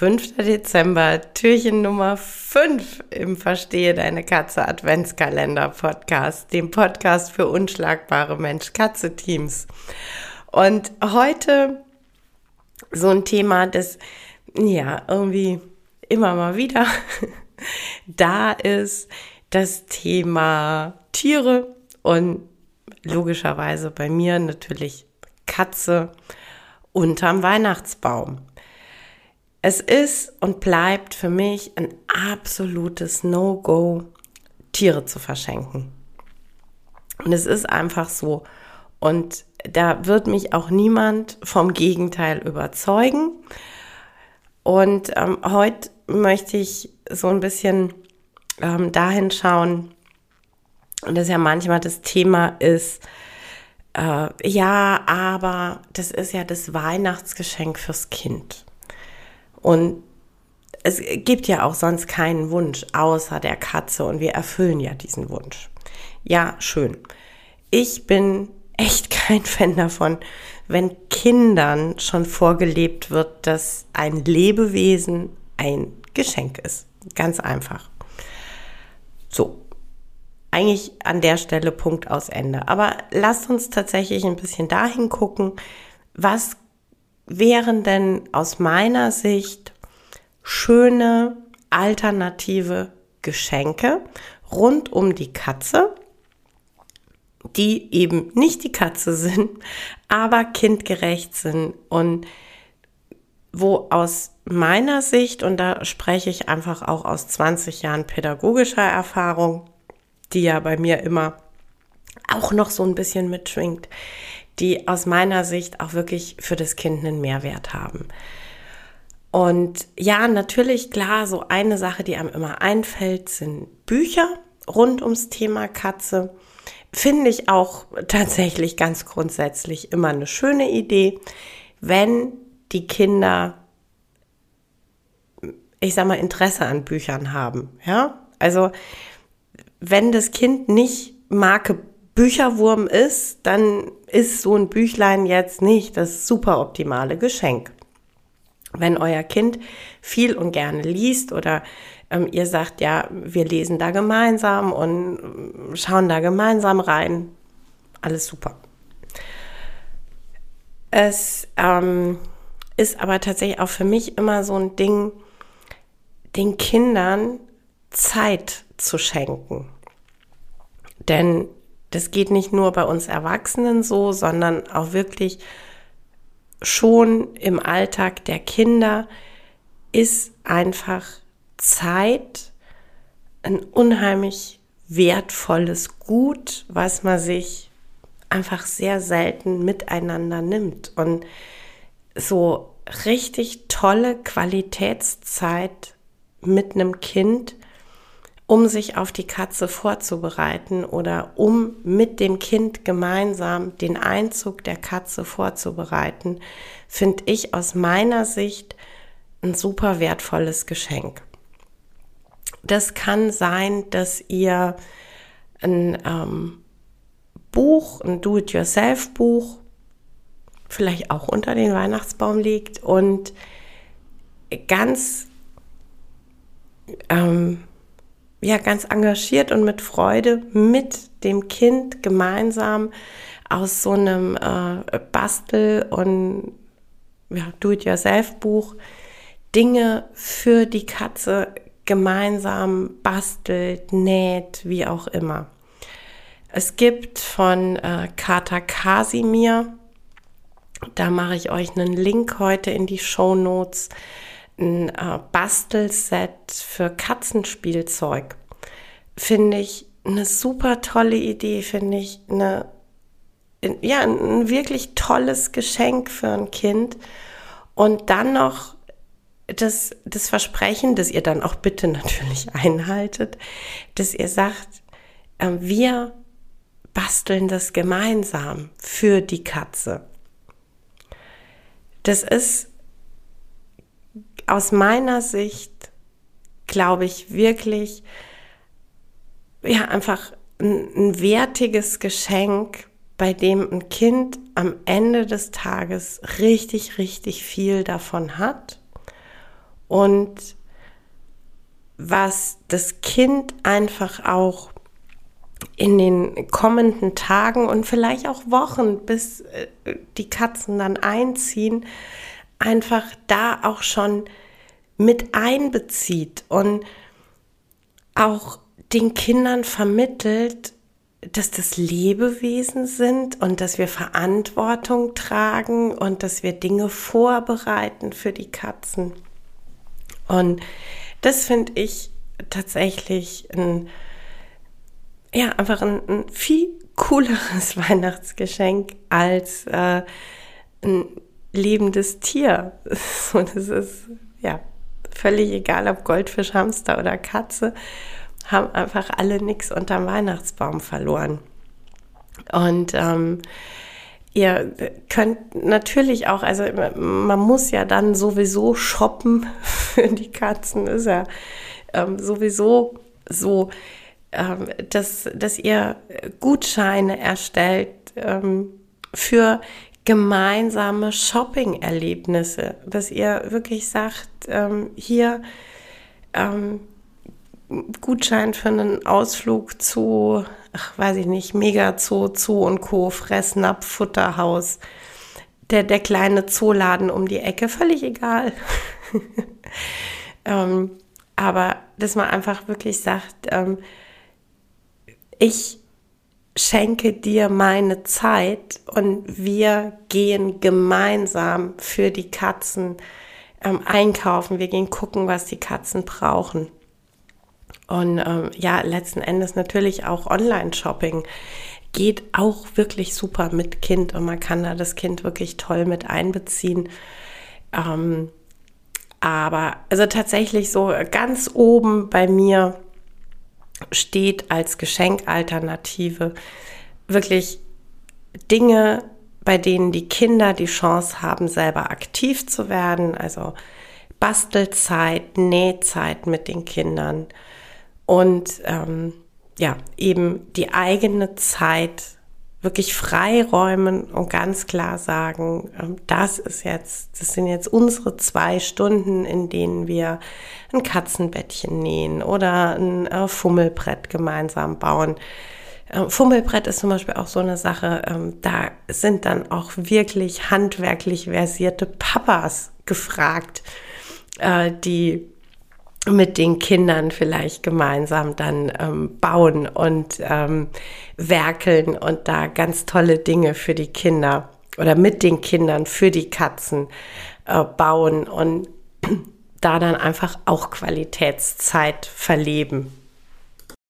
5. Dezember, Türchen Nummer 5 im Verstehe deine Katze Adventskalender Podcast, dem Podcast für unschlagbare Mensch-Katze-Teams. Und heute so ein Thema, das ja irgendwie immer mal wieder da ist, das Thema Tiere und logischerweise bei mir natürlich Katze unterm Weihnachtsbaum. Es ist und bleibt für mich ein absolutes No-Go, Tiere zu verschenken. Und es ist einfach so. Und da wird mich auch niemand vom Gegenteil überzeugen. Und ähm, heute möchte ich so ein bisschen ähm, dahin schauen, und das ja manchmal das Thema ist, äh, ja, aber das ist ja das Weihnachtsgeschenk fürs Kind. Und es gibt ja auch sonst keinen Wunsch außer der Katze und wir erfüllen ja diesen Wunsch. Ja, schön. Ich bin echt kein Fan davon, wenn Kindern schon vorgelebt wird, dass ein Lebewesen ein Geschenk ist. Ganz einfach. So. Eigentlich an der Stelle Punkt aus Ende. Aber lasst uns tatsächlich ein bisschen dahin gucken, was wären denn aus meiner Sicht schöne alternative Geschenke rund um die Katze, die eben nicht die Katze sind, aber kindgerecht sind und wo aus meiner Sicht, und da spreche ich einfach auch aus 20 Jahren pädagogischer Erfahrung, die ja bei mir immer auch noch so ein bisschen mitschwingt, die aus meiner Sicht auch wirklich für das Kind einen Mehrwert haben. Und ja, natürlich, klar, so eine Sache, die einem immer einfällt, sind Bücher rund ums Thema Katze. Finde ich auch tatsächlich ganz grundsätzlich immer eine schöne Idee, wenn die Kinder, ich sag mal, Interesse an Büchern haben. Ja, also wenn das Kind nicht Marke Bücherwurm ist, dann ist so ein Büchlein jetzt nicht das super optimale Geschenk. Wenn euer Kind viel und gerne liest oder ähm, ihr sagt, ja, wir lesen da gemeinsam und schauen da gemeinsam rein, alles super. Es ähm, ist aber tatsächlich auch für mich immer so ein Ding, den Kindern Zeit zu schenken. Denn das geht nicht nur bei uns Erwachsenen so, sondern auch wirklich schon im Alltag der Kinder ist einfach Zeit ein unheimlich wertvolles Gut, was man sich einfach sehr selten miteinander nimmt. Und so richtig tolle Qualitätszeit mit einem Kind um sich auf die Katze vorzubereiten oder um mit dem Kind gemeinsam den Einzug der Katze vorzubereiten, finde ich aus meiner Sicht ein super wertvolles Geschenk. Das kann sein, dass ihr ein ähm, Buch, ein Do-it-yourself-Buch, vielleicht auch unter den Weihnachtsbaum legt und ganz ähm, ja ganz engagiert und mit Freude mit dem Kind gemeinsam aus so einem äh, Bastel- und ja, Do-it-yourself-Buch Dinge für die Katze gemeinsam bastelt, näht, wie auch immer. Es gibt von äh, Kater Kasimir, da mache ich euch einen Link heute in die Show Notes, ein äh, Bastelset für Katzenspielzeug. Finde ich eine super tolle Idee, finde ich eine, ja, ein wirklich tolles Geschenk für ein Kind. Und dann noch das, das Versprechen, das ihr dann auch bitte natürlich einhaltet, dass ihr sagt, äh, wir basteln das gemeinsam für die Katze. Das ist aus meiner Sicht glaube ich wirklich, ja, einfach ein, ein wertiges Geschenk, bei dem ein Kind am Ende des Tages richtig, richtig viel davon hat. Und was das Kind einfach auch in den kommenden Tagen und vielleicht auch Wochen, bis äh, die Katzen dann einziehen, einfach da auch schon mit einbezieht und auch den Kindern vermittelt, dass das Lebewesen sind und dass wir Verantwortung tragen und dass wir Dinge vorbereiten für die Katzen. Und das finde ich tatsächlich ein, ja, einfach ein, ein viel cooleres Weihnachtsgeschenk als äh, ein lebendes Tier. So, das ist ja völlig egal, ob Goldfisch, Hamster oder Katze, haben einfach alle nichts unterm Weihnachtsbaum verloren. Und ähm, ihr könnt natürlich auch, also man muss ja dann sowieso shoppen für die Katzen, ist ja ähm, sowieso so, ähm, dass, dass ihr Gutscheine erstellt ähm, für gemeinsame Shopping-Erlebnisse, dass ihr wirklich sagt, ähm, hier ähm, Gutschein für einen Ausflug zu, ach, weiß ich nicht, Mega Zoo, Zoo und Co., Fressnapf, Futterhaus, der, der kleine Zooladen um die Ecke, völlig egal. ähm, aber dass man einfach wirklich sagt, ähm, ich schenke dir meine Zeit und wir gehen gemeinsam für die Katzen ähm, einkaufen. Wir gehen gucken, was die Katzen brauchen. Und ähm, ja, letzten Endes natürlich auch Online-Shopping geht auch wirklich super mit Kind und man kann da das Kind wirklich toll mit einbeziehen. Ähm, aber also tatsächlich so ganz oben bei mir steht als Geschenkalternative wirklich Dinge, bei denen die Kinder die Chance haben, selber aktiv zu werden, also Bastelzeit, Nähzeit mit den Kindern und ähm, ja, eben die eigene Zeit wirklich freiräumen und ganz klar sagen, ähm, das ist jetzt, das sind jetzt unsere zwei Stunden, in denen wir ein Katzenbettchen nähen oder ein äh, Fummelbrett gemeinsam bauen. Ähm, Fummelbrett ist zum Beispiel auch so eine Sache, ähm, da sind dann auch wirklich handwerklich versierte Papas gefragt, äh, die mit den Kindern vielleicht gemeinsam dann ähm, bauen und ähm, werkeln und da ganz tolle Dinge für die Kinder oder mit den Kindern für die Katzen äh, bauen und da dann einfach auch Qualitätszeit verleben.